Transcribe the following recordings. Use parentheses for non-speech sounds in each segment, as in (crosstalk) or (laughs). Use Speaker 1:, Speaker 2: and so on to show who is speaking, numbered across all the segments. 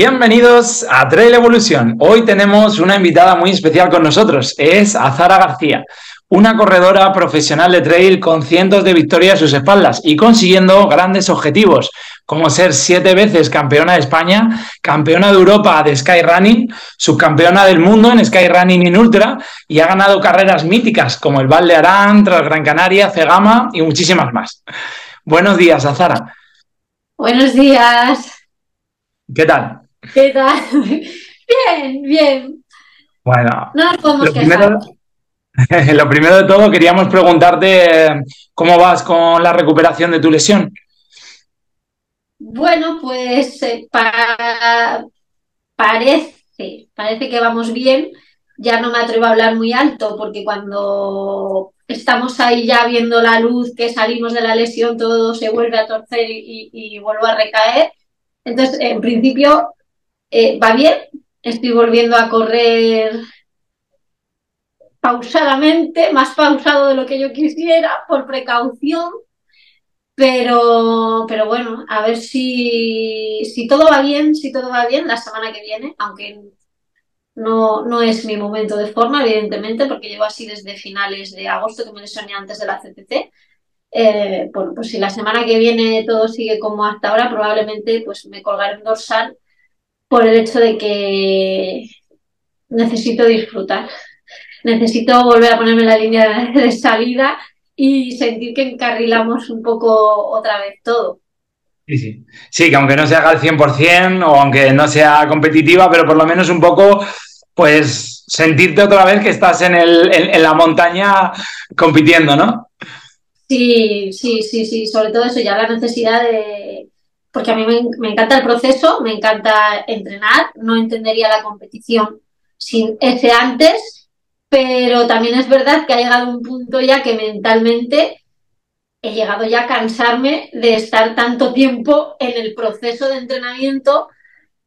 Speaker 1: Bienvenidos a Trail Evolution. Hoy tenemos una invitada muy especial con nosotros. Es Azara García, una corredora profesional de trail con cientos de victorias a sus espaldas y consiguiendo grandes objetivos, como ser siete veces campeona de España, campeona de Europa de Skyrunning, subcampeona del mundo en Skyrunning in Ultra y ha ganado carreras míticas como el Val de Arán, Gran Canaria, Cegama y muchísimas más. Buenos días, Azara.
Speaker 2: Buenos días.
Speaker 1: ¿Qué tal?
Speaker 2: ¿Qué tal? (laughs) Bien, bien.
Speaker 1: Bueno,
Speaker 2: no
Speaker 1: lo, primero, (laughs) lo primero de todo queríamos preguntarte cómo vas con la recuperación de tu lesión.
Speaker 2: Bueno, pues eh, parece, parece que vamos bien. Ya no me atrevo a hablar muy alto porque cuando estamos ahí ya viendo la luz, que salimos de la lesión, todo se vuelve a torcer y, y vuelvo a recaer. Entonces, en principio, eh, va bien. Estoy volviendo a correr pausadamente, más pausado de lo que yo quisiera, por precaución. Pero, pero bueno, a ver si, si todo va bien, si todo va bien la semana que viene, aunque no, no es mi momento de forma, evidentemente, porque llevo así desde finales de agosto, que me lesioné antes de la CCC. Eh, bueno, pues si la semana que viene todo sigue como hasta ahora, probablemente pues me colgaré un dorsal por el hecho de que necesito disfrutar. Necesito volver a ponerme en la línea de salida y sentir que encarrilamos un poco otra vez todo.
Speaker 1: Sí, sí. Sí, que aunque no se haga al 100% o aunque no sea competitiva, pero por lo menos un poco, pues sentirte otra vez que estás en, el, en la montaña compitiendo, ¿no?
Speaker 2: Sí, sí, sí, sí, sobre todo eso, ya la necesidad de, porque a mí me, encanta el proceso, me encanta entrenar, no entendería la competición sin ese antes, pero también es verdad que ha llegado un punto ya que mentalmente he llegado ya a cansarme de estar tanto tiempo en el proceso de entrenamiento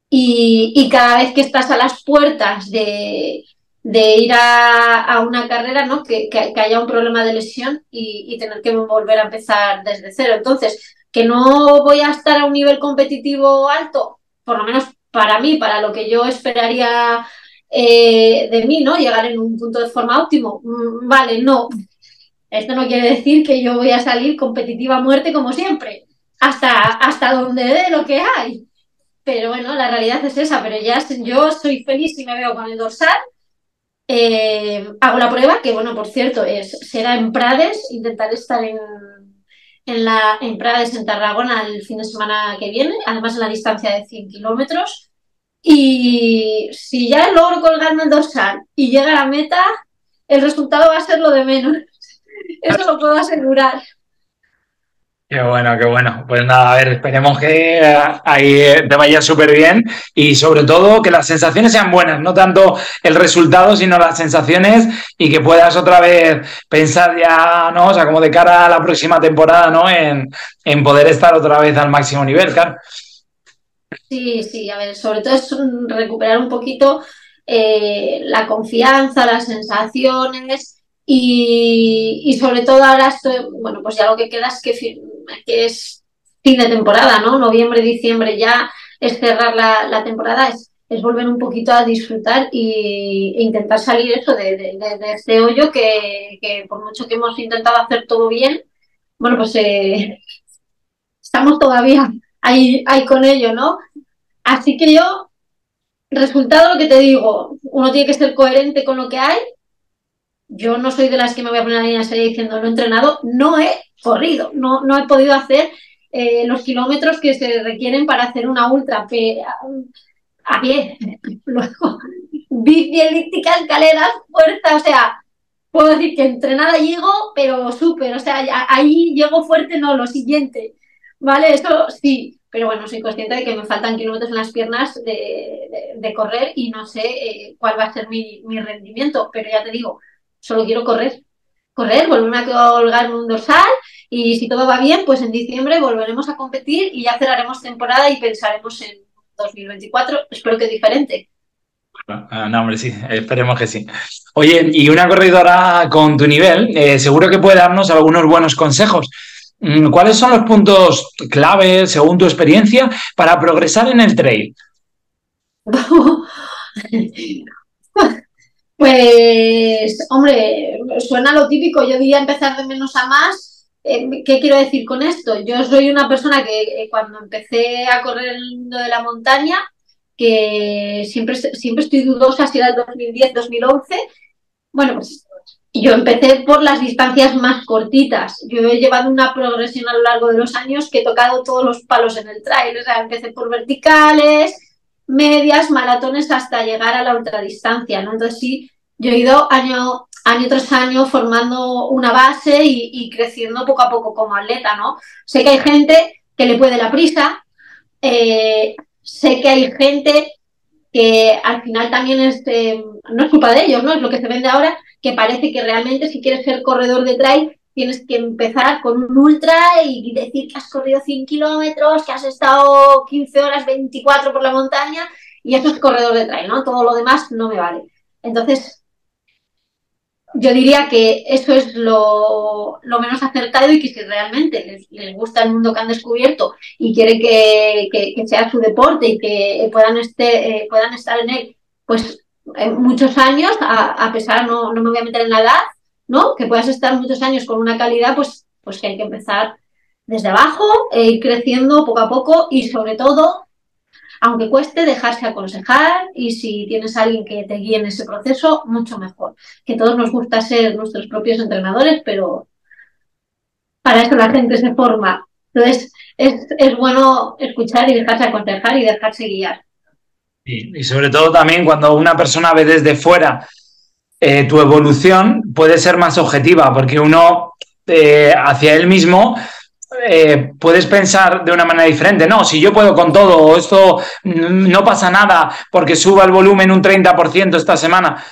Speaker 2: y cada vez que estás a las puertas de, de ir a, una carrera, ¿no? Que, haya un problema de lesión y, tener que volver a empezar desde cero. Entonces, que no voy a estar a un nivel competitivo alto, por lo menos para mí, para lo que yo esperaría eh, de mí, ¿no? Llegar en un punto de forma óptimo. Mm, vale, no. Esto no quiere decir que yo voy a salir competitiva a muerte como siempre, hasta, hasta donde dé lo que hay. Pero bueno, la realidad es esa, pero ya yo soy feliz si me veo con el dorsal, eh, hago la prueba, que bueno, por cierto, es, será en Prades, intentaré estar en, en, la, en Prades, en Tarragona, el fin de semana que viene, además en la distancia de 100 kilómetros. Y si ya logro colgarme el dorsal y llega a la meta, el resultado va a ser lo de menos. (laughs) Eso lo puedo asegurar.
Speaker 1: Qué bueno, qué bueno. Pues nada, a ver, esperemos que eh, ahí eh, te vaya súper bien y sobre todo que las sensaciones sean buenas, no tanto el resultado, sino las sensaciones y que puedas otra vez pensar ya, ¿no? O sea, como de cara a la próxima temporada, ¿no? En, poder estar otra vez al máximo nivel, claro.
Speaker 2: Sí, sí, a ver, sobre todo es recuperar un poquito eh, la confianza, las sensaciones y, sobre todo ahora estoy, bueno, pues ya lo que queda es que, que es fin de temporada, ¿no? Noviembre, diciembre ya es cerrar la, temporada, es, es, volver un poquito a disfrutar y, e intentar salir eso de, de, este hoyo que, que, por mucho que hemos intentado hacer todo bien, bueno, pues eh, estamos todavía ahí, ahí con ello, ¿no? Así que yo, resultado lo que te digo, uno tiene que ser coherente con lo que hay yo no soy de las que me voy a poner a la línea serie diciendo no he entrenado, no he corrido, no, no he podido hacer eh, los kilómetros que se requieren para hacer una ultra a pie. (laughs) Luego, bici elíptica, escaleras, fuerza, o sea, puedo decir que entrenada llego, pero súper, o sea, ahí llego fuerte, no, lo siguiente, ¿vale? Eso sí, pero bueno, soy consciente de que me faltan kilómetros en las piernas de, correr y no sé eh, cuál va a ser mi, mi rendimiento, pero ya te digo, solo quiero correr. Correr, volverme a colgar un dorsal y si todo va bien, pues en diciembre volveremos a competir y ya cerraremos temporada y pensaremos en 2024, espero que diferente.
Speaker 1: Ah, no, hombre, sí, esperemos que sí. Oye, y una corredora con tu nivel, eh, seguro que puede darnos algunos buenos consejos. Mm, ¿Cuáles son los puntos clave, según tu experiencia, para progresar en el trail? (laughs)
Speaker 2: Pues, hombre, suena lo típico. Yo diría empezar de menos a más. Eh, ¿Qué quiero decir con esto? Yo soy una persona que eh, cuando empecé a correr el mundo de la montaña, que siempre, siempre estoy dudosa si era el 2010, 2011. Bueno, pues yo empecé por las distancias más cortitas. Yo he llevado una progresión a lo largo de los años que he tocado todos los palos en el trail. O sea, empecé por verticales, medias, maratones hasta llegar a la ultradistancia, ¿no? Entonces sí, yo he ido año, año tras año formando una base y, creciendo poco a poco como atleta, ¿no? Sé que hay gente que le puede la prisa, eh, sé que hay gente que al final también es, eh, no es culpa de ellos, ¿no? Es lo que se vende ahora, que parece que realmente si quieres ser corredor de trail tienes que empezar con un ultra y decir que has corrido 100 kilómetros, que has estado 15 horas, 24 por la montaña y eso es corredor de trail, ¿no? Todo lo demás no me vale. Entonces, yo diría que eso es lo, menos acertado y que si realmente les, gusta el mundo que han descubierto y quieren que, sea su deporte y que puedan, este, eh, puedan estar en él, pues muchos años, a, pesar, no, no me voy a meter en la edad, ¿no? Que puedas estar muchos años con una calidad, pues, pues que hay que empezar desde abajo e ir creciendo poco a poco y sobre todo, aunque cueste, dejarse aconsejar y si tienes a alguien que te guíe en ese proceso, mucho mejor. Que todos nos gusta ser nuestros propios entrenadores, pero para eso la gente se forma. Entonces, es, es bueno escuchar y dejarse aconsejar y dejarse guiar.
Speaker 1: y sobre todo también cuando una persona ve desde fuera eh, tu evolución puede ser más objetiva, porque uno eh, hacia él mismo eh, puedes pensar de una manera diferente. No, si yo puedo con todo, esto no pasa nada porque suba el volumen un 30% esta semana.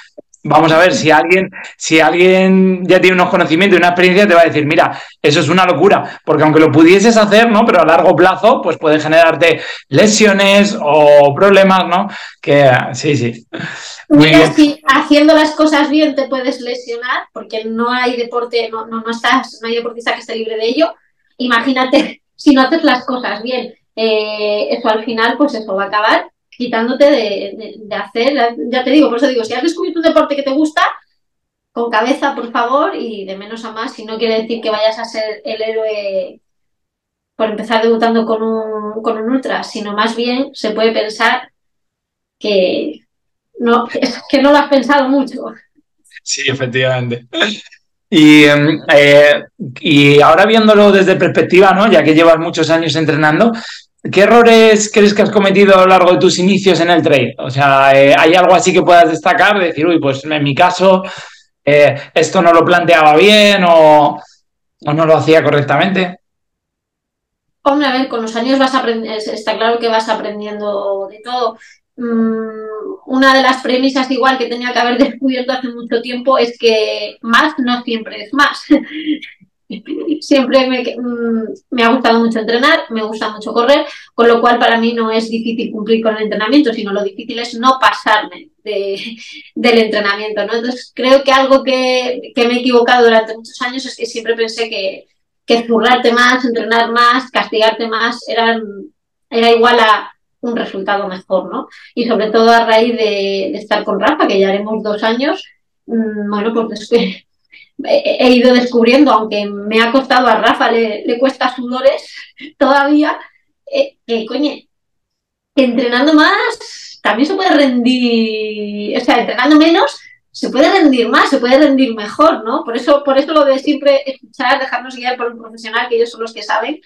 Speaker 1: Vamos a ver, si alguien, si alguien ya tiene unos conocimientos y una experiencia, te va a decir, mira, eso es una locura, porque aunque lo pudieses hacer, ¿no? Pero a largo plazo, pues puede generarte lesiones o problemas, ¿no? Que sí, sí.
Speaker 2: mira, si haciendo las cosas bien te puedes lesionar, porque no hay deporte, no, no, estás, no hay deportista que esté libre de ello. Imagínate (laughs) si no haces las cosas bien. Eh, eso al final, pues eso va a acabar quitándote de, hacer, ya te digo, por eso digo, si has descubierto un deporte que te gusta, con cabeza, por favor, y de menos a más, si no quiere decir que vayas a ser el héroe por empezar debutando con un, con un ultra, sino más bien se puede pensar que no, (laughs) que no lo has pensado mucho.
Speaker 1: Sí, efectivamente. Y, em, eh, y ahora viéndolo desde perspectiva, ¿no? Ya que llevas muchos años entrenando, ¿Qué errores crees que has cometido a lo largo de tus inicios en el trail? O sea, eh, ¿hay algo así que puedas destacar? Decir, uy, pues en mi caso, eh, esto no lo planteaba bien o, no lo hacía correctamente.
Speaker 2: Hombre, a ver, con los años vas está claro que vas aprendiendo de todo. Mm, una de las premisas igual que tenía que haber (laughs) descubierto hace mucho tiempo es que más no siempre es más. (laughs) Siempre mm, me, ha gustado mucho entrenar, me gusta mucho correr, con lo cual para mí no es difícil cumplir con el entrenamiento, sino lo difícil es no pasarme (laughs) del entrenamiento. ¿no? Entonces creo que algo que, me he equivocado durante muchos años es que siempre pensé que, que zurrarte más, entrenar más, castigarte más, eran, era igual a un resultado mejor, ¿no? Y sobre todo a raíz de, estar con Rafa, que ya haremos dos años, mm, bueno, pues que he ido descubriendo, aunque me ha costado a Rafa, le, cuesta sudores todavía, eh, que coño, entrenando más también se puede rendir, o sea, entrenando menos se puede rendir más, se puede rendir mejor, ¿no? Por eso, por eso lo de siempre escuchar, dejarnos guiar por un profesional, que ellos son los que saben.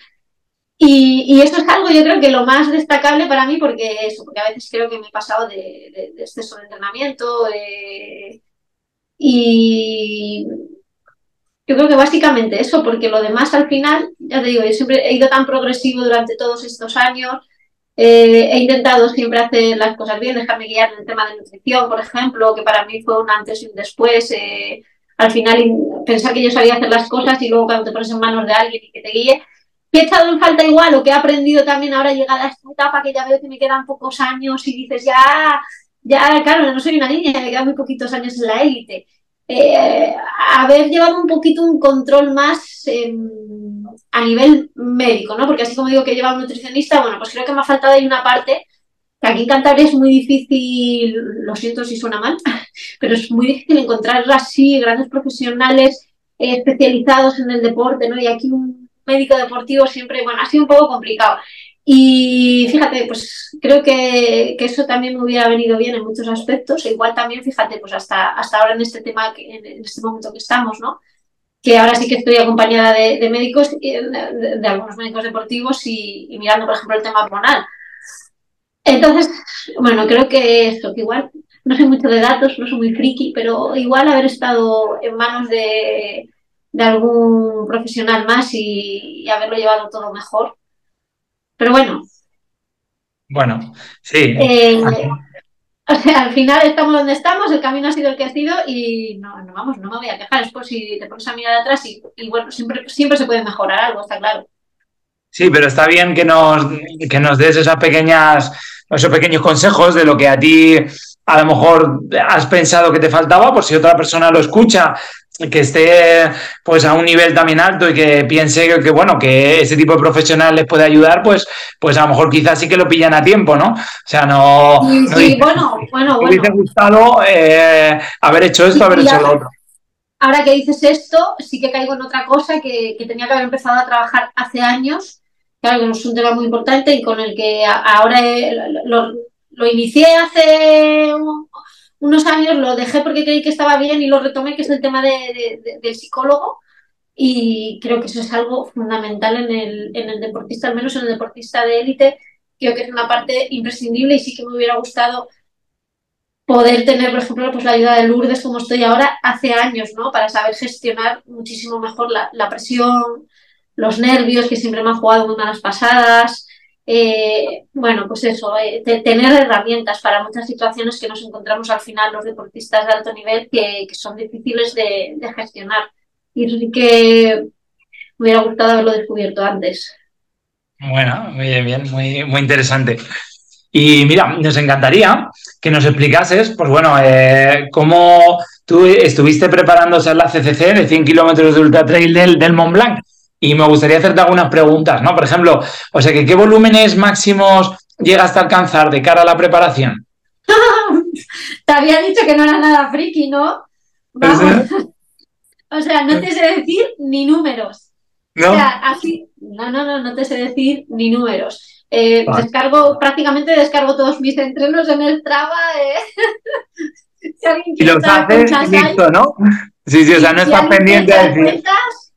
Speaker 2: Y, y esto es algo, yo creo que lo más destacable para mí, porque eso, porque a veces creo que me he pasado de, de exceso de entrenamiento, y yo creo que básicamente eso, porque lo demás al final, ya te digo, yo siempre he ido tan progresivo durante todos estos años, eh, he intentado siempre hacer las cosas bien, dejarme guiar en el tema de nutrición, por ejemplo, que para mí fue un antes y un después. Eh, al final, pensar que yo sabía hacer las cosas y luego cuando te pones en manos de alguien y que te guíe, ¿qué he echado en falta igual o que he aprendido también ahora llegada a esta etapa que ya veo que me quedan pocos años y dices, ya, ya, claro, no soy una niña, me quedan muy poquitos años en la élite. Eh, haber llevado un poquito un control más a nivel médico, ¿no? Porque así como digo que lleva un nutricionista, bueno, pues creo que me ha faltado ahí una parte aquí en Cantabria es muy difícil, lo siento si suena mal, (laughs) pero es muy difícil encontrar así grandes profesionales eh, especializados en el deporte, ¿no? Y aquí un médico deportivo siempre, bueno, ha sido un poco complicado. Y fíjate, pues creo que, eso también me hubiera venido bien en muchos aspectos. E igual también, fíjate, pues hasta, hasta ahora en este tema, en, este momento que estamos, ¿no? Que ahora sí que estoy acompañada de, médicos, de, algunos médicos deportivos y, mirando, por ejemplo, el tema hormonal. Entonces, bueno, creo que esto, que igual no sé mucho de datos, no soy muy friki, pero igual haber estado en manos de, algún profesional más y haberlo llevado todo mejor, pero bueno.
Speaker 1: Bueno, sí.
Speaker 2: Eh, o sea, al final estamos donde estamos, el camino ha sido el que ha sido y no, no vamos, no me voy a quejar. Es por si te pones a mirar atrás y, bueno, siempre, siempre se puede mejorar algo, está claro.
Speaker 1: Sí, pero está bien que nos, que nos des esas pequeñas, esos pequeños consejos de lo que a ti a lo mejor has pensado que te faltaba, por si otra persona lo escucha que esté pues a un nivel también alto y que piense que, bueno que ese tipo de profesional les puede ayudar pues pues a lo mejor quizás sí que lo pillan a tiempo no o sea no
Speaker 2: sí, bueno bueno
Speaker 1: bueno. hubiese gustado eh, haber hecho esto haber hecho lo otro.
Speaker 2: ahora que dices esto sí que caigo en otra cosa que, tenía que haber empezado a trabajar hace años. Claro que es un tema muy importante y con el que ahora lo, lo inicié hace unos años lo dejé porque creí que estaba bien y lo retomé, que es el tema de, del psicólogo. Y creo que eso es algo fundamental en el, en el deportista, al menos en el deportista de élite. Creo que es una parte imprescindible y sí que me hubiera gustado poder tener, por ejemplo, pues la ayuda de Lourdes como estoy ahora hace años, ¿no? Para saber gestionar muchísimo mejor la, la presión, los nervios, que siempre me han jugado muy malas pasadas, eh, bueno, pues eso, eh, tener herramientas para muchas situaciones que nos encontramos al final los deportistas de alto nivel que, son difíciles de, gestionar. Y que me hubiera gustado haberlo descubierto antes.
Speaker 1: Bueno, muy bien, muy, muy interesante. Y mira, nos encantaría que nos explicases, pues bueno, eh, cómo tú estuviste preparándose la CCC de 100 kilómetros de ultra trail del, del Mont Blanc y me gustaría hacerte algunas preguntas, ¿no? Por ejemplo, o sea, ¿qué volúmenes máximos llegas a alcanzar de cara a la preparación? (laughs)
Speaker 2: te había dicho que no era nada friki, ¿no? (laughs) o sea, no te sé decir ni números. ¿No? O sea, así, no, no, no, no te sé decir ni números. Eh, descargo, prácticamente descargo todos mis entrenos en el Strava. Eh. (laughs)
Speaker 1: si y los haces, listo, ¿no? Sí, sí, o sea, no estás pendiente de decir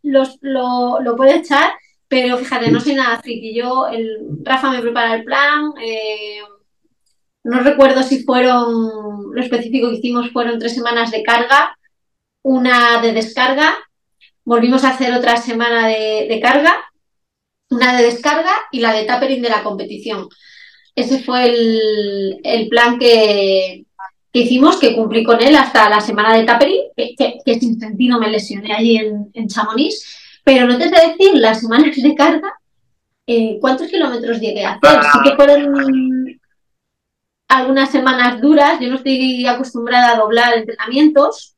Speaker 2: lo, lo puede echar, pero fíjate, no soy nada friki. Yo, el, Rafa me prepara el plan. Eh, no recuerdo si fueron, lo específico que hicimos fueron tres semanas de carga, una de descarga, volvimos a hacer otra semana de, carga, una de descarga y la de tapering de la competición. Ese fue el, plan que, hicimos, que cumplí con él hasta la semana de tapering, que, sin sentido me lesioné allí en, en Chamonix. Pero no te sé decir las semanas de carga eh, cuántos kilómetros llegué a hacer. Sí que fueron algunas semanas duras. Yo no estoy acostumbrada a doblar entrenamientos.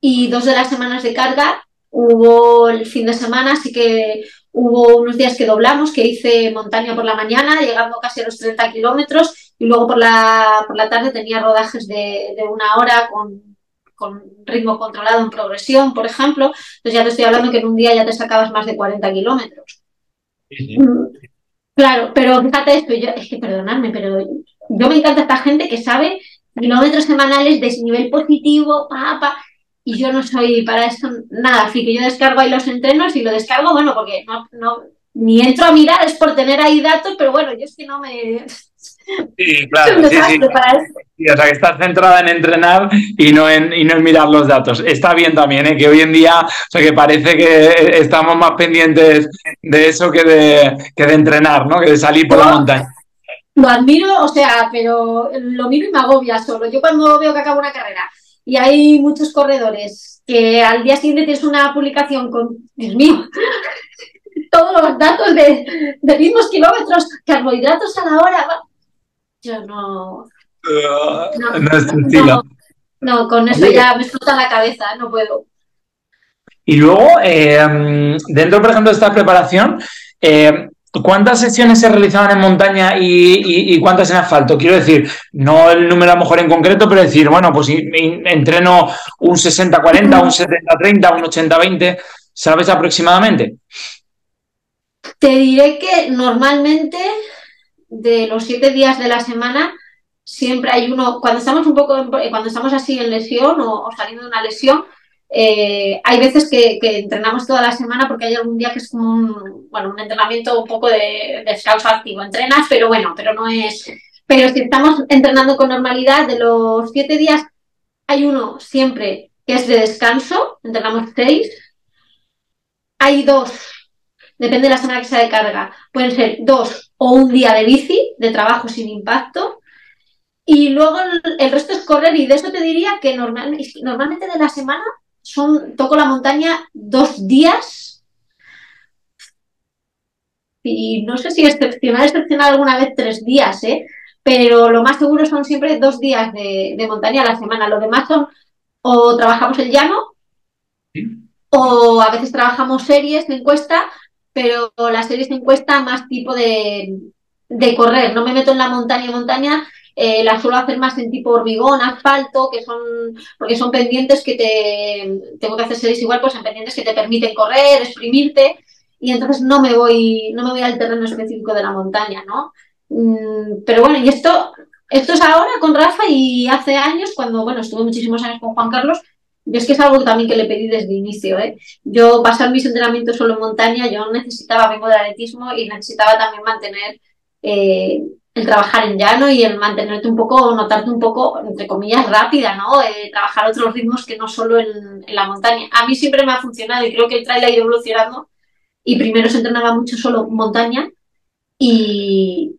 Speaker 2: Y dos de las semanas de carga hubo el fin de semana, así que hubo unos días que doblamos, que hice montaña por la mañana, llegando casi a los 30 kilómetros, y luego por la, por la tarde tenía rodajes de, de una hora con con ritmo controlado en progresión, por ejemplo, entonces ya te estoy hablando que en un día ya te sacabas más de 40 kilómetros. Mm, claro, pero fíjate esto, yo, es que perdonadme, pero yo me encanta esta gente que sabe kilómetros semanales de nivel positivo, pa, y yo no soy para eso nada, así que yo descargo ahí los entrenos y lo descargo, bueno, porque no, no, ni entro a mirar, es por tener ahí datos, pero bueno, yo es que no me...
Speaker 1: Sí, claro. Sí, sí. o sea, que estás centrada en entrenar y no en, y no en mirar los datos. Está bien también, ¿eh? que hoy en día, o sea, que parece que estamos más pendientes de eso que de, que de entrenar, ¿no? Que de salir por la montaña.
Speaker 2: Lo admiro, o sea, pero lo miro y me agobia solo. Yo cuando veo que acabo una carrera y hay muchos corredores que al día siguiente tienes una publicación con, Dios mío, (laughs) todos los datos de, de mismos kilómetros, carbohidratos a la hora, yo no. no, no, con eso ya me explota la cabeza, no puedo.
Speaker 1: Y luego, eh, dentro, por ejemplo, de esta preparación, eh, ¿cuántas sesiones se realizaban en montaña y, cuántas en asfalto? Quiero decir, no el número a lo mejor en concreto, pero decir, bueno, pues entreno un 60-40, un 70-30, un 80-20, ¿sabes aproximadamente?
Speaker 2: Te diré que normalmente de los siete días de la semana siempre hay uno, cuando estamos un poco, cuando estamos así en lesión o saliendo de una lesión, eh, hay veces que, entrenamos toda la semana porque hay algún día que es como un, bueno, un entrenamiento un poco de descanso activo. Entrenas, pero bueno, pero no es. Pero si estamos entrenando con normalidad, de los siete días, hay uno siempre que es de descanso, entrenamos seis. Hay dos, depende de la semana que sea de carga, pueden ser dos o un día de bici, de trabajo sin impacto. Y luego el, resto es correr, y de eso te diría que normalmente de la semana son, toco la montaña dos días y no sé si excepcional, excepcional alguna vez tres días, ¿eh? pero lo más seguro son siempre dos días de, montaña a la semana. Lo demás son o trabajamos el llano o a veces trabajamos series de encuesta, pero las series de encuesta más tipo de, de correr. No me meto en la montaña montaña eh, las suelo hacer más en tipo hormigón, asfalto, que son, porque son pendientes que te, tengo que hacer series igual, pues en pendientes que te permiten correr, exprimirte, y entonces no me voy, no me voy al terreno específico de la montaña, ¿no? Mm, pero bueno, y esto, esto es ahora con Rafa y hace años, cuando, bueno, estuve muchísimos años con Juan Carlos, yo es que es algo también que le pedí desde el inicio, ¿eh? Yo pasar mis entrenamientos solo en montaña, yo necesitaba, vengo del atletismo y necesitaba también mantener eh, el trabajar en llano y el mantenerte un poco, notarte un poco, entre comillas, rápida, ¿no? Eh, trabajar otros ritmos que no solo en, la montaña. A mí siempre me ha funcionado y creo que el trail ha ido evolucionando y primero se entrenaba mucho solo montaña y,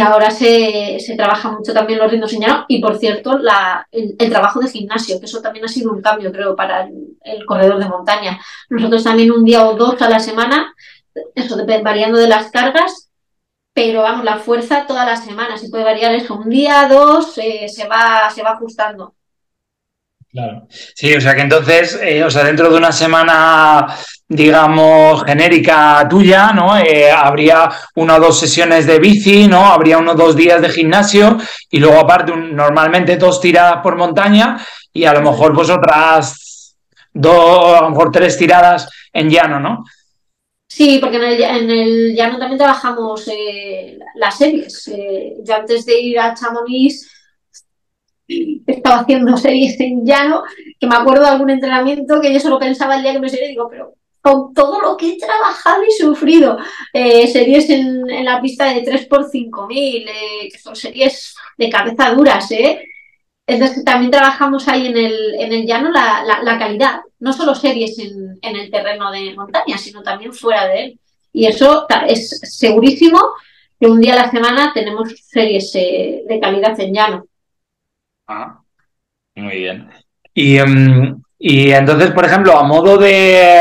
Speaker 2: ahora se, trabaja mucho también los ritmos llano y, por cierto, el, trabajo de gimnasio, que eso también ha sido un cambio, creo, para el, corredor de montaña. Nosotros también un día o dos a la semana, eso variando de las cargas, pero vamos, la fuerza toda la semana, se puede variar eso, un día, dos, eh, se, va, se va ajustando.
Speaker 1: Claro. Sí, o sea que entonces, eh, o sea, dentro de una semana, digamos, genérica tuya, ¿no? Eh, habría una o dos sesiones de bici, ¿no? Habría uno o dos días de gimnasio y luego aparte normalmente dos tiradas por montaña y a lo mejor pues otras dos, a lo mejor tres tiradas en llano, ¿no?
Speaker 2: Sí, porque en el, llano también trabajamos eh, las series. Eh, yo antes de ir a Chamonix estaba haciendo (laughs) series en llano, que me acuerdo de algún entrenamiento que yo solo pensaba el día que me sería, digo, pero con todo lo que he trabajado y sufrido, eh, series en, en, la pista de 3x5000, que son series de cabeza duras, ¿eh? Entonces también trabajamos ahí en el, en el llano la, la, calidad, no solo series en, en, el terreno de montaña, sino también fuera de él. Y eso es segurísimo que un día a la semana tenemos series eh, de calidad en llano.
Speaker 1: Ah, muy bien. Y, em, y entonces, por ejemplo, a modo de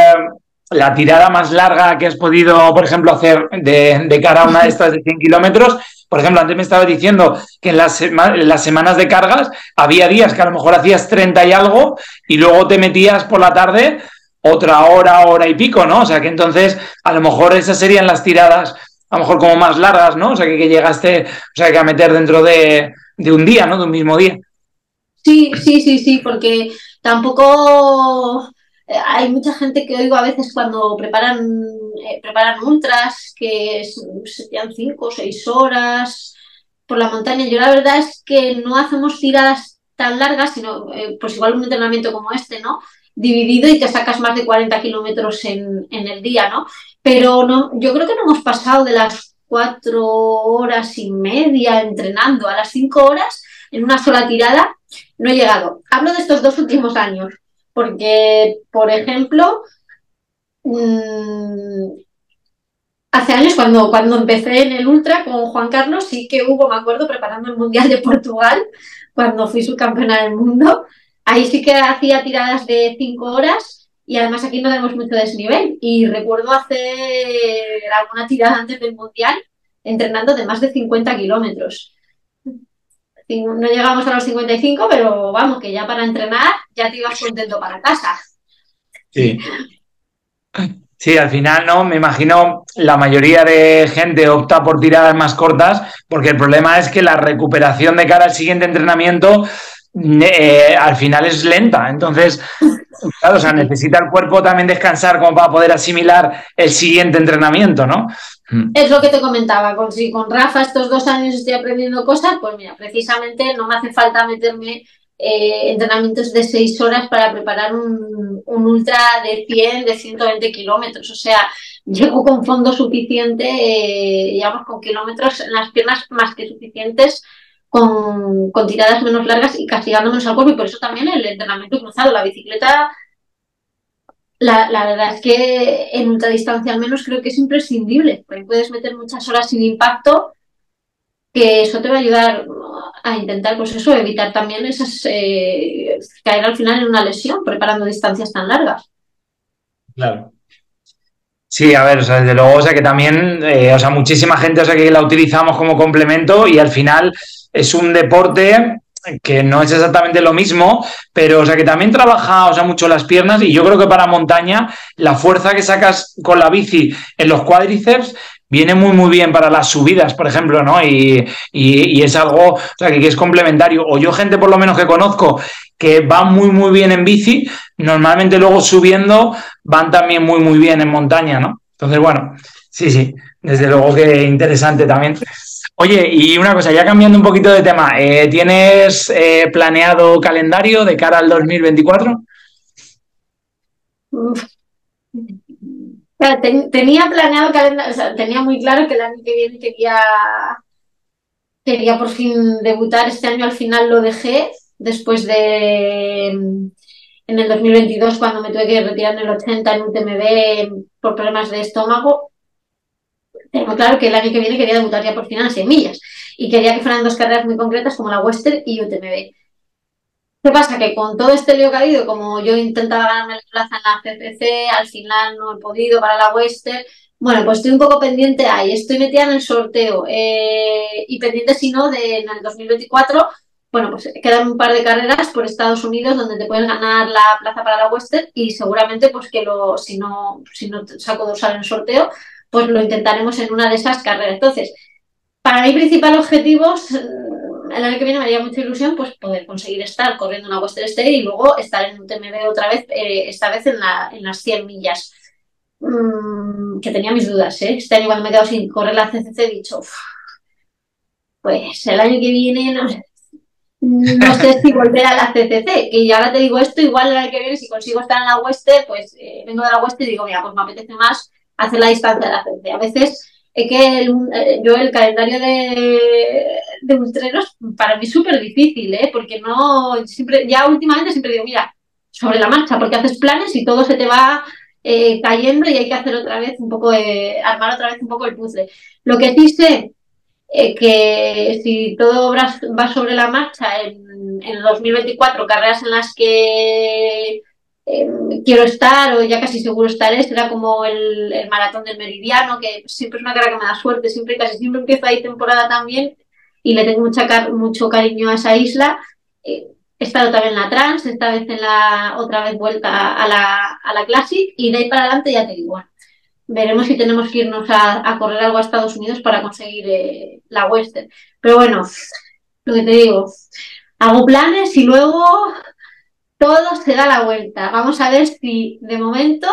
Speaker 1: la tirada más larga que has podido, por ejemplo, hacer de, de cara a una de (laughs) estas de 100 kilómetros, por ejemplo, antes me estaba diciendo que en las, semanas de cargas había días que a lo mejor hacías 30 y algo y luego te metías por la tarde otra hora, hora y pico, ¿no? O sea que entonces a lo mejor esas serían las tiradas, a lo mejor como más largas, ¿no? O sea que, que llegaste, o sea que a meter dentro de, de un día, ¿no? De un mismo día.
Speaker 2: Sí, sí, sí, sí, porque tampoco hay mucha gente que oigo a veces cuando preparan, eh, preparan ultras que serían cinco o seis horas por la montaña. Yo la verdad es que no hacemos tiradas tan largas, sino eh, pues igual un entrenamiento como este, ¿no? Dividido y te sacas más de 40 kilómetros en, en, el día, ¿no? Pero no, yo creo que no hemos pasado de las cuatro horas y media entrenando a las cinco horas en una sola tirada. No he llegado. Hablo de estos dos últimos años porque, por ejemplo, mm, hace años cuando, cuando empecé en el Ultra con Juan Carlos, sí que hubo, me acuerdo, preparando el Mundial de Portugal, cuando fui subcampeona del mundo. Ahí sí que hacía tiradas de cinco horas y además aquí no tenemos mucho desnivel. Y recuerdo hacer alguna tirada antes del Mundial entrenando de más de 50 kilómetros no llegamos a los 55, pero vamos, que ya para entrenar ya te ibas contento para casa.
Speaker 1: Sí. Sí, al final, ¿no? Me imagino la mayoría de gente opta por tiradas más cortas porque el problema es que la recuperación de cara al siguiente entrenamiento eh, al final es lenta. Entonces, (laughs) claro, o sea, necesita el cuerpo también descansar como para poder asimilar el siguiente entrenamiento, ¿no?
Speaker 2: Mm. Es lo que te comentaba, con, si con Rafa estos dos años estoy aprendiendo cosas, pues mira, precisamente no me hace falta meterme eh, entrenamientos de seis horas para preparar un, ultra de 100, de 120 kilómetros. O sea, llego con fondo suficiente, eh, digamos, con kilómetros en las piernas más que suficientes, con, con tiradas menos largas y castigando menos al cuerpo. Y por eso también el entrenamiento cruzado, la bicicleta la, la, verdad es que en ultradistancia al menos creo que es imprescindible, porque puedes meter muchas horas sin impacto, que eso te va a ayudar a intentar, pues eso, evitar también esas, eh, caer al final en una lesión preparando distancias tan largas.
Speaker 1: Claro. Sí, a ver, o sea, desde luego, o sea, que también, eh, o sea, muchísima gente, o sea, que la utilizamos como complemento y al final es un deporte que no es exactamente lo mismo, pero o sea que también trabaja o mucho las piernas y yo creo que para montaña la fuerza que sacas con la bici en los cuádriceps viene muy muy bien para las subidas, por ejemplo, ¿no? Y, es algo o sea, que, es complementario. O yo gente por lo menos que conozco que va muy muy bien en bici, normalmente luego subiendo van también muy muy bien en montaña, ¿no? Entonces, bueno, sí, sí, desde luego que interesante también. Oye, y una cosa, ya cambiando un poquito de tema, eh, ¿tienes eh, planeado calendario de cara al 2024?
Speaker 2: tenía planeado calendario, o sea, tenía muy claro que el año que viene quería, quería por fin debutar. Este año al final lo dejé después de en el 2022 cuando me tuve que retirar en el 80 en UTMB por problemas de estómago tengo claro que el año que viene quería debutar ya por fin en semillas y quería que fueran dos carreras muy concretas como la Western y UTMB. ¿Qué pasa? Que con todo este lío que ha habido, como yo intentaba ganarme la plaza en la CCC, al final no he podido para la Western. Bueno, pues estoy un poco pendiente ahí, estoy metida en el sorteo eh, y pendiente, si no, de en el 2024. Bueno, pues quedan un par de carreras por Estados Unidos donde te puedes ganar la plaza para la Western y seguramente, pues que lo, si no, si no saco dorsal en el sorteo, pues lo intentaremos en una de esas carreras. Entonces, para mi principal objetivo, mm, el año que viene me haría mucha ilusión pues poder conseguir estar corriendo una Western State y luego estar en un TMB otra vez, eh, esta vez en, las 100 millas. Mm, que tenía mis dudas, ¿eh? Este año cuando me he quedado sin correr la CCC he dicho, pues el año que viene no sé, si volver a la CCC, que ahora te digo esto, igual el año que viene si consigo estar en la Western, pues eh, vengo de la Western y digo, mira, pues me apetece más hacer la distancia de la frente. A veces es que eh, yo el calendario de, de ultreros para mí es súper difícil, ¿eh? porque no, siempre, ya últimamente siempre digo, mira, sobre la marcha, porque haces planes y todo se te va eh, cayendo y hay que hacer otra vez un poco, armar otra vez un poco el puzzle. Lo que sí sé, eh, que si todo va sobre la marcha en, en 2024, carreras en las que Em, quiero estar o ya casi seguro estaré, será como el, maratón del meridiano, que siempre es una carrera que me da suerte, siempre casi siempre empiezo ahí temporada también y le tengo mucha, mucho cariño a esa isla. Eh, he estado también en la Trans, esta vez en la otra vez vuelta a la, a la Classic y de ahí para adelante ya te digo, veremos si tenemos que irnos a, correr algo a Estados Unidos para conseguir eh, la Western. Pero bueno, lo que te digo, hago planes y luego todo se da la vuelta. Vamos a ver si de momento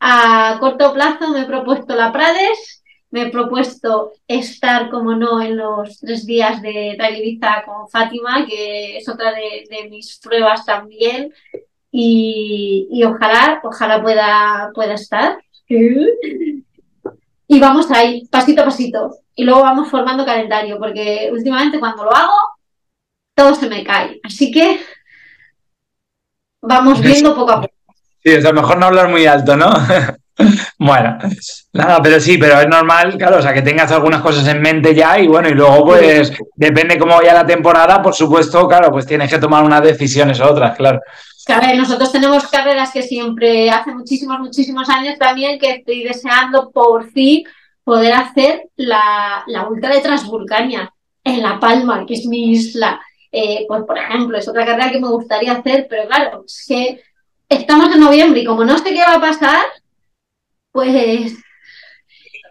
Speaker 2: a corto plazo me he propuesto la Prades, me he propuesto estar, como no, en los tres días de Ibiza con Fátima, que es otra de, mis pruebas también, y, ojalá, ojalá pueda, pueda estar. Y vamos ahí, pasito a pasito. Y luego vamos formando calendario, porque últimamente cuando lo hago, todo se me cae. Así que vamos viendo poco a poco. Sí,
Speaker 1: es mejor no hablar muy alto, ¿no? (laughs) bueno, nada, pero sí, pero es normal, claro, o sea, que tengas algunas cosas en mente ya y bueno, y luego pues depende cómo vaya la temporada, por supuesto, claro, pues tienes que tomar unas decisiones u otras, claro.
Speaker 2: Claro, nosotros tenemos carreras que siempre, hace muchísimos, muchísimos años también, que estoy deseando por fin poder hacer la, la Ultra de Transvulcania en La Palma, que es mi isla. Eh, pues por ejemplo, es otra carrera que me gustaría hacer, pero claro, es estamos en noviembre y como no sé qué va a pasar, Pues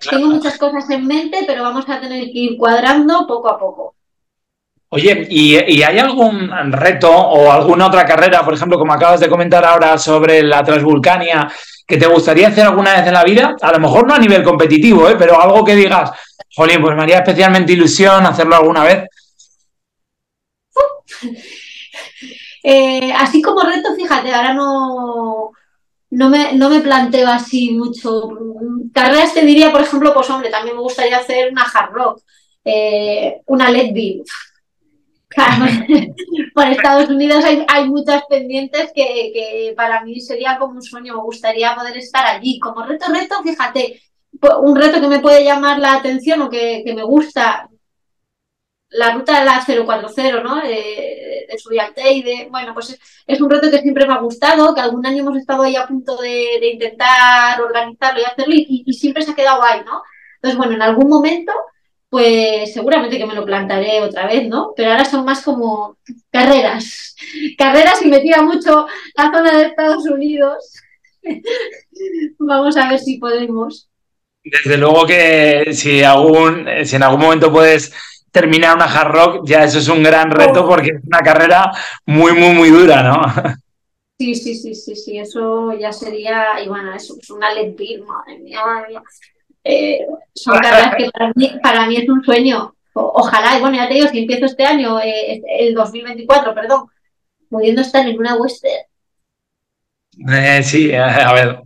Speaker 2: tengo muchas cosas en mente, pero vamos a tener que ir cuadrando poco a poco.
Speaker 1: Oye, ¿y, hay algún reto o alguna otra carrera, por ejemplo, como acabas de comentar ahora sobre la Transvulcania, que te gustaría hacer alguna vez en la vida? A lo mejor no a nivel competitivo, ¿eh? pero algo que digas, jolín, pues me haría especialmente ilusión hacerlo alguna vez. (laughs)
Speaker 2: Eh, así como reto, fíjate, ahora no, no, me, no me planteo así mucho. Carreras te diría, por ejemplo, pues hombre, también me gustaría hacer una hard rock, eh, una LED beam. (laughs) por Estados Unidos hay, muchas pendientes que, para mí sería como un sueño, me gustaría poder estar allí. Como reto, reto, fíjate, un reto que me puede llamar la atención o que, me gusta, la ruta de la 040, ¿no? De, de y de, bueno, pues es, un reto que siempre me ha gustado, que algún año hemos estado ahí a punto de, intentar organizarlo y hacerlo y, y, siempre se ha quedado ahí, ¿no? Entonces, bueno, en algún momento pues seguramente que me lo plantaré otra vez, ¿no? Pero ahora son más como carreras. (laughs) Carreras y me tira mucho la zona de Estados Unidos. (laughs) Vamos a ver si podemos.
Speaker 1: Desde luego que si, algún, si en algún momento puedes terminar una hard rock, ya eso es un gran reto porque es una carrera muy, muy, muy dura, ¿no?
Speaker 2: Sí, sí, sí, sí, sí, eso ya sería, y bueno, eso es una LED madre mía, madre mía. Eh, son carreras que para mí, es un sueño. ojalá, y bueno, ya te digo, si empiezo este año, eh, el 2024, perdón, pudiendo estar en una western.
Speaker 1: Eh, sí, (laughs) a ver.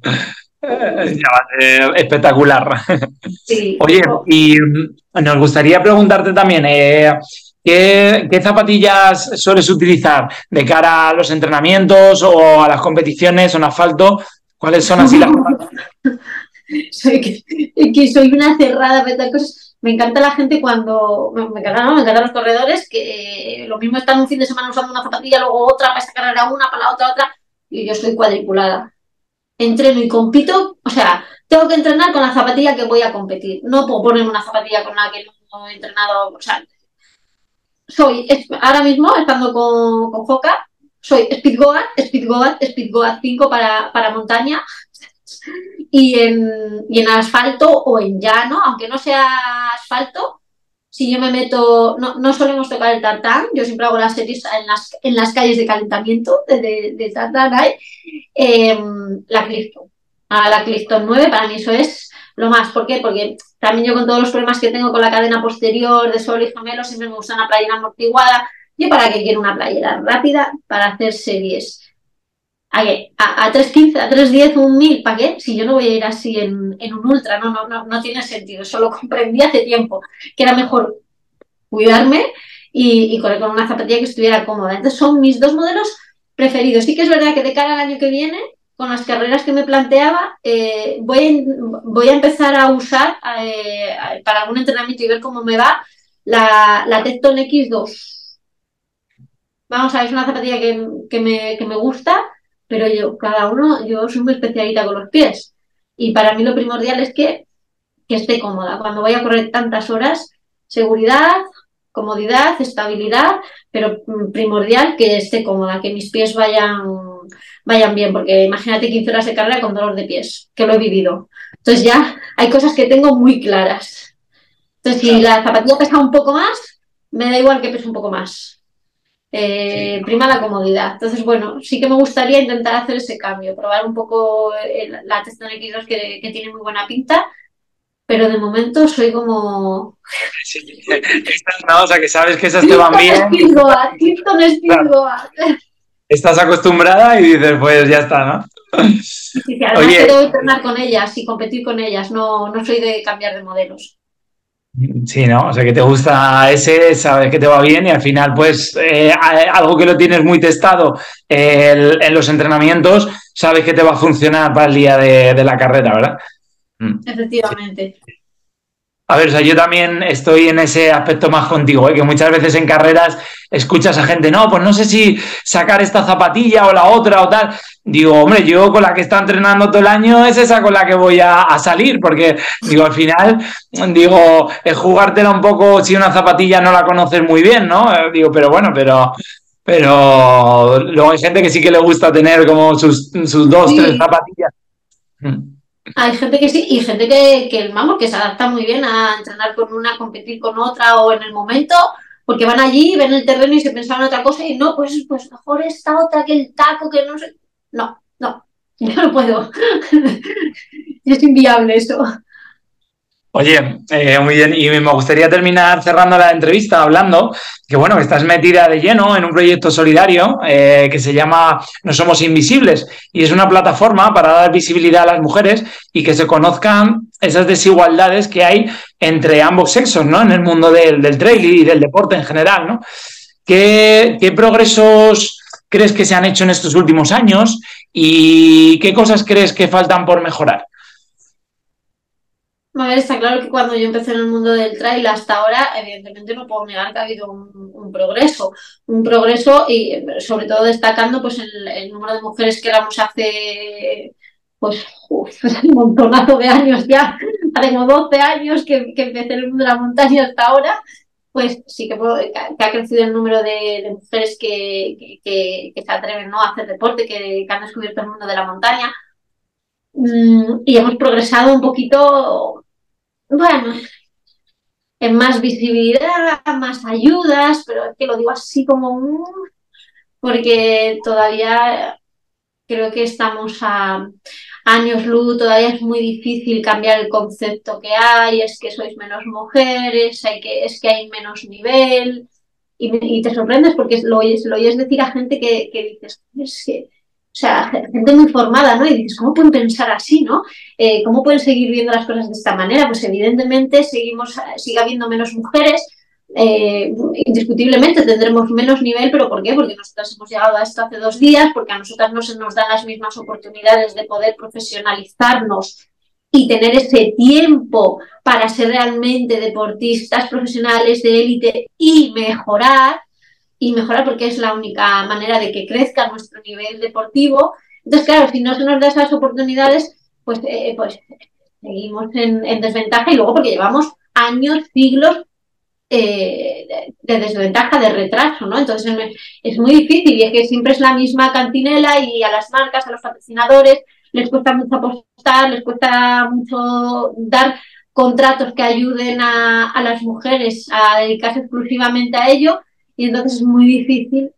Speaker 1: (laughs) Ser espectacular. Oye, y mm, nos gustaría preguntarte también, ¿qué, ¿qué, zapatillas sueles utilizar de cara a los entrenamientos o a las competiciones en asfalto? ¿Cuáles son así las (laughs)
Speaker 2: soy que, soy una cerrada. Me encanta la gente cuando. Me, encantan, me encantan los corredores que lo mismo están un fin de semana usando una zapatilla, luego otra para esta carrera, una para la otra, otra. Y yo soy cuadriculada. Entreno y compito. O sea, tengo que entrenar con la zapatilla que voy a competir. No puedo poner una zapatilla con la que no he entrenado. O sea, soy ahora mismo, estando con, con Joca, soy Speedgoat, Speedgoat, Speedgoat 5 para, para montaña (laughs) y en, y en asfalto o en llano, aunque no sea asfalto, si yo me meto, no, no solemos tocar el tartán, yo siempre hago las series en las, en las calles de calentamiento de, de, tartán, em, la Clifton. A la Clifton 9, para mí eso es lo más. ¿Por qué? Porque también yo con todos los problemas que tengo con la cadena posterior de sol y gemelo, siempre me gusta una playera amortiguada. ¿Yo para qué quiero una playera rápida? Para hacer series a, a, 3.15, a 3.10, un 1000, ¿para qué? Si yo no voy a ir así en, un ultra, no, no, no, no tiene sentido. Eso lo (laughs) comprendí hace tiempo, que era mejor cuidarme y, correr con una zapatilla que estuviera cómoda. Entonces son mis dos modelos preferidos. Sí que es verdad que de cara al año que viene, con las carreras que me planteaba, eh, voy, a, voy a empezar a usar eh, para algún entrenamiento y ver cómo me va la, la Tecton X2. Vamos a ver, es una zapatilla que, que, me, que me gusta pero yo, cada uno, yo soy muy especialista con los pies. Y para mí lo primordial es que, que esté cómoda. Cuando voy a correr tantas horas, seguridad, comodidad, estabilidad, pero primordial que esté cómoda, que mis pies vayan, vayan bien, porque imagínate 15 horas de carrera con dolor de pies, que lo he vivido. Entonces ya hay cosas que tengo muy claras. Entonces, si la zapatilla pesa un poco más, me da igual que pese un poco más. Eh, prima la comodidad. Entonces, bueno, sí que me gustaría intentar hacer ese cambio, probar un poco la Teston X2 que, que, tiene muy buena pinta, pero de momento soy como...
Speaker 1: Sí, (laughs) o sea, que sabes que esas te van bien. Estás acostumbrada y dices, pues ya está, ¿no?
Speaker 2: Sí, sí, además Oye, quiero entrenar con ellas y competir con ellas, no, no soy de cambiar de modelos.
Speaker 1: Sí, ¿no? O sea, que te gusta ese, sabes que te va bien y al final, pues, eh, algo que lo tienes muy testado en los entrenamientos, sabes que te va a funcionar para el día de, la carrera, ¿verdad?
Speaker 2: Mm. Efectivamente.
Speaker 1: A ver, o sea, yo también estoy en ese aspecto más contigo, ¿eh? que muchas veces en carreras escuchas a gente, no, pues no sé si sacar esta zapatilla o la otra o tal. Digo, hombre, yo con la que está entrenando todo el año es esa con la que voy a, salir, porque digo, al final, digo, es jugártela un poco si una zapatilla no la conoces muy bien, ¿no? Eh, digo, pero bueno, pero pero luego hay gente que sí que le gusta tener como sus, sus dos, tres zapatillas.
Speaker 2: Hay gente que sí, y gente que, que, vamos, que se adapta muy bien a entrenar con una, competir con otra o en el momento, porque van allí, ven el terreno y se pensaban otra cosa y no, pues, pues mejor esta otra que el taco, que no sé. No, no, (laughs) yo no puedo. (laughs) es inviable eso.
Speaker 1: Oye, eh, muy bien, y me gustaría terminar cerrando la entrevista hablando que, bueno, estás metida de lleno en un proyecto solidario eh, que se llama No Somos Invisibles y es una plataforma para dar visibilidad a las mujeres y que se conozcan esas desigualdades que hay entre ambos sexos, ¿no? En el mundo del, del trail y del deporte en general, ¿no? ¿Qué, ¿Qué progresos crees que se han hecho en estos últimos años y qué cosas crees que faltan por mejorar?
Speaker 2: Ver, está claro que cuando yo empecé en el mundo del trail hasta ahora, evidentemente no puedo negar que ha habido un, progreso. Un progreso y sobre todo destacando pues el, número de mujeres que éramos hace pues (laughs) un montonazo de años ya, (laughs) tengo 12 años que, que, empecé en el mundo de la montaña hasta ahora, pues sí que, ha crecido el número de, mujeres que, que, se atreven ¿no? a hacer deporte, que, han descubierto el mundo de la montaña. Mm, y hemos progresado un poquito bueno, en más visibilidad, más ayudas, pero es que lo digo así como porque todavía creo que estamos a años luz, todavía es muy difícil cambiar el concepto que hay, es que sois menos mujeres, hay que, es que hay menos nivel, y, te sorprendes porque lo oyes, lo oyes decir a gente que, que dices, es que sea, gente muy formada, ¿no? Y dices, ¿cómo pueden pensar así, ¿no? Eh, ¿Cómo pueden seguir viendo las cosas de esta manera? Pues evidentemente seguimos, sigue habiendo menos mujeres, eh, indiscutiblemente tendremos menos nivel, pero ¿por qué? Porque nosotras hemos llegado a esto hace dos días, porque a nosotras no se nos dan las mismas oportunidades de poder profesionalizarnos y tener ese tiempo para ser realmente deportistas profesionales de élite y mejorar, y mejorar porque es la única manera de que crezca nuestro nivel deportivo. Entonces, claro, si no se nos da esas oportunidades, pues, eh, pues seguimos en, desventaja y luego porque llevamos años, siglos eh, de, desventaja, de retraso, ¿no? Entonces es muy difícil y es que siempre es la misma cantinela y a las marcas, a los patrocinadores, les cuesta mucho apostar, les cuesta mucho dar contratos que ayuden a, a las mujeres a dedicarse exclusivamente a ello y entonces es muy difícil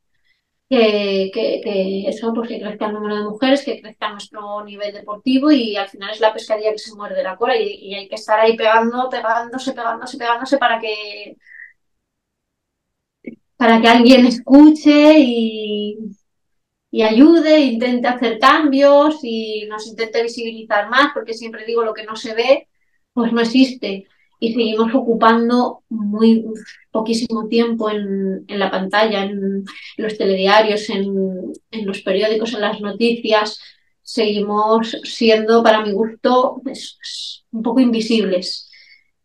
Speaker 2: que, que, eso, pues que crezca el número de mujeres, que crezca nuestro nivel deportivo y al final es la pescadilla que se muerde la cola y, hay que estar ahí pegando, pegándose, pegándose, pegándose para que para que alguien escuche y, y ayude, intente hacer cambios y nos intente visibilizar más, porque siempre digo lo que no se ve, pues no existe y seguimos ocupando muy poquísimo tiempo en, la pantalla, en, los telediarios, en, los periódicos, en las noticias. Seguimos siendo, para mi gusto, pues, un poco invisibles.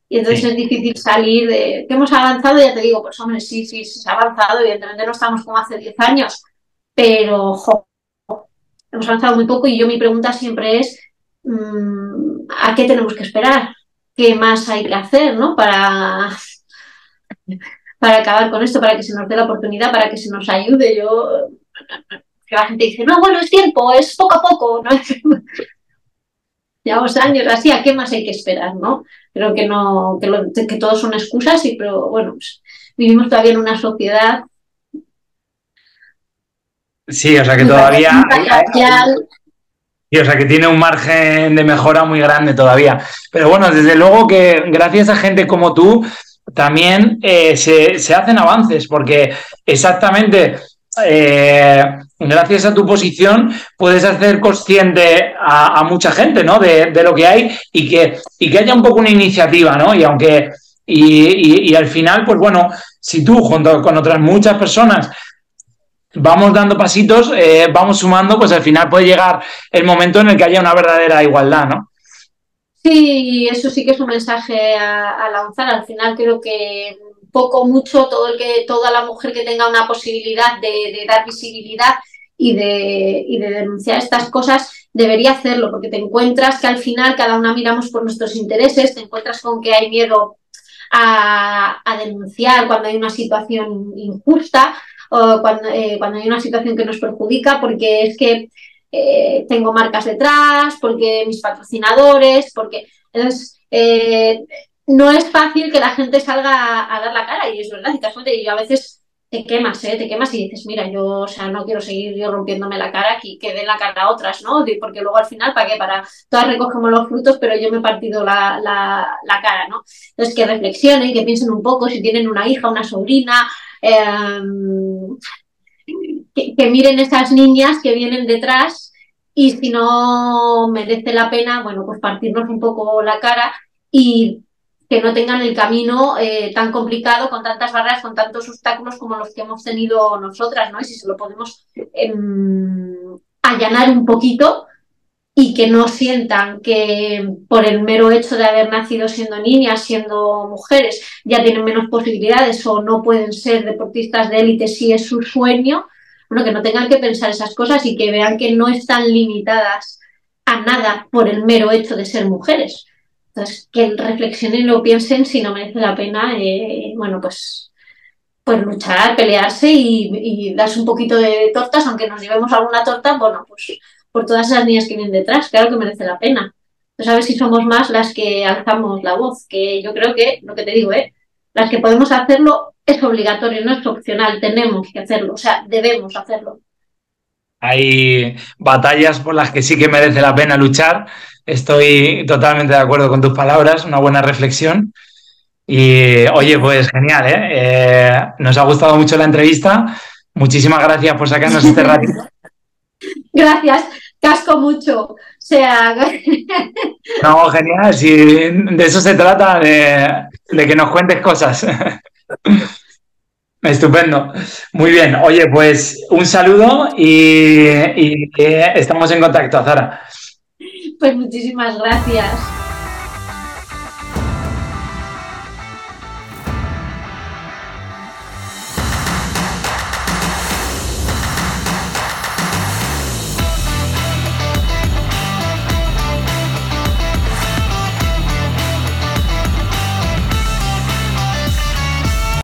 Speaker 2: Y entonces es difícil salir de... que hemos avanzado? Ya te digo, pues hombre, sí, sí, sí, se ha avanzado. Evidentemente no estamos como hace 10 años, pero hemos avanzado muy poco y yo mi pregunta siempre es, mm, ¿a qué tenemos que esperar? Qué más hay que hacer, ¿no? Para, para acabar con esto, para que se nos dé la oportunidad, para que se nos ayude. Yo, que la gente dice, no, bueno, es tiempo, es poco a poco, ¿no? (laughs) Llevamos años así, ¿a qué más hay que esperar, no? Creo que no, que, lo, que todos son excusas, y, pero bueno, pues, vivimos todavía en una sociedad
Speaker 1: Sí, o sea que todavía o sea que tiene un margen de mejora muy grande todavía. Pero bueno, desde luego que gracias a gente como tú también eh, se, hacen avances, porque exactamente eh, gracias a tu posición puedes hacer consciente a, mucha gente ¿no? de, lo que hay y que, y que haya un poco una iniciativa, ¿no? Y aunque y, y, al final, pues bueno, si tú junto con otras muchas personas vamos dando pasitos, eh, vamos sumando, pues al final puede llegar el momento en el que haya una verdadera igualdad, ¿no?
Speaker 2: Sí, eso sí que es un mensaje a, lanzar. Al final creo que poco, mucho, todo el que, toda la mujer que tenga una posibilidad de, dar visibilidad y de, y de, denunciar estas cosas debería hacerlo, porque te encuentras que al final cada una miramos por nuestros intereses, te encuentras con que hay miedo a, a denunciar cuando hay una situación injusta, o cuando, eh, cuando hay una situación que nos perjudica, porque es que eh, tengo marcas detrás, porque mis patrocinadores, porque... Entonces, eh, no es fácil que la gente salga a, dar la cara y es verdad, y yo a veces te quemas, ¿eh? Te quemas y dices, mira, yo, o sea, no quiero seguir yo rompiéndome la cara, aquí que den la cara a otras, ¿no? Porque luego al final, ¿para qué? Para, todas recogemos los frutos, pero yo me he partido la, cara, ¿no? Entonces, que reflexionen, que piensen un poco si tienen una hija, una sobrina, em, que, miren esas niñas que vienen detrás y si no merece la pena, bueno, pues partirnos un poco la cara y que no tengan el camino eh, tan complicado, con tantas barreras, con tantos obstáculos como los que hemos tenido nosotras, ¿no? Y si se lo podemos em, allanar un poquito y que no sientan que por el mero hecho de haber nacido siendo niñas, siendo mujeres, ya tienen menos posibilidades o no pueden ser deportistas de élite si es su sueño, bueno, que no tengan que pensar esas cosas y que vean que no están limitadas a nada por el mero hecho de ser mujeres. Entonces, que reflexionen y lo piensen si no merece la pena, eh, bueno, pues, pues luchar, pelearse y, darse un poquito de tortas, aunque nos llevemos alguna torta, bueno, pues por todas esas niñas que vienen detrás, claro que merece la pena. A ver si somos más las que alzamos la voz, que yo creo que, lo que te digo, ¿eh? las que podemos hacerlo es obligatorio, no es opcional, tenemos que hacerlo, o sea, debemos hacerlo.
Speaker 1: Hay batallas por las que sí que merece la pena luchar Estoy totalmente de acuerdo con tus palabras, una buena reflexión. Y oye, pues genial, ¿eh? ¿eh? nos ha gustado mucho la entrevista. Muchísimas gracias por sacarnos este ratito. (laughs)
Speaker 2: Gracias, casco mucho. O sea. (laughs)
Speaker 1: no, genial, si de eso se trata, de, que nos cuentes cosas. (laughs) Estupendo. Muy bien. Oye, pues un saludo y, y estamos en contacto, Zara.
Speaker 2: Pues muchísimas gracias.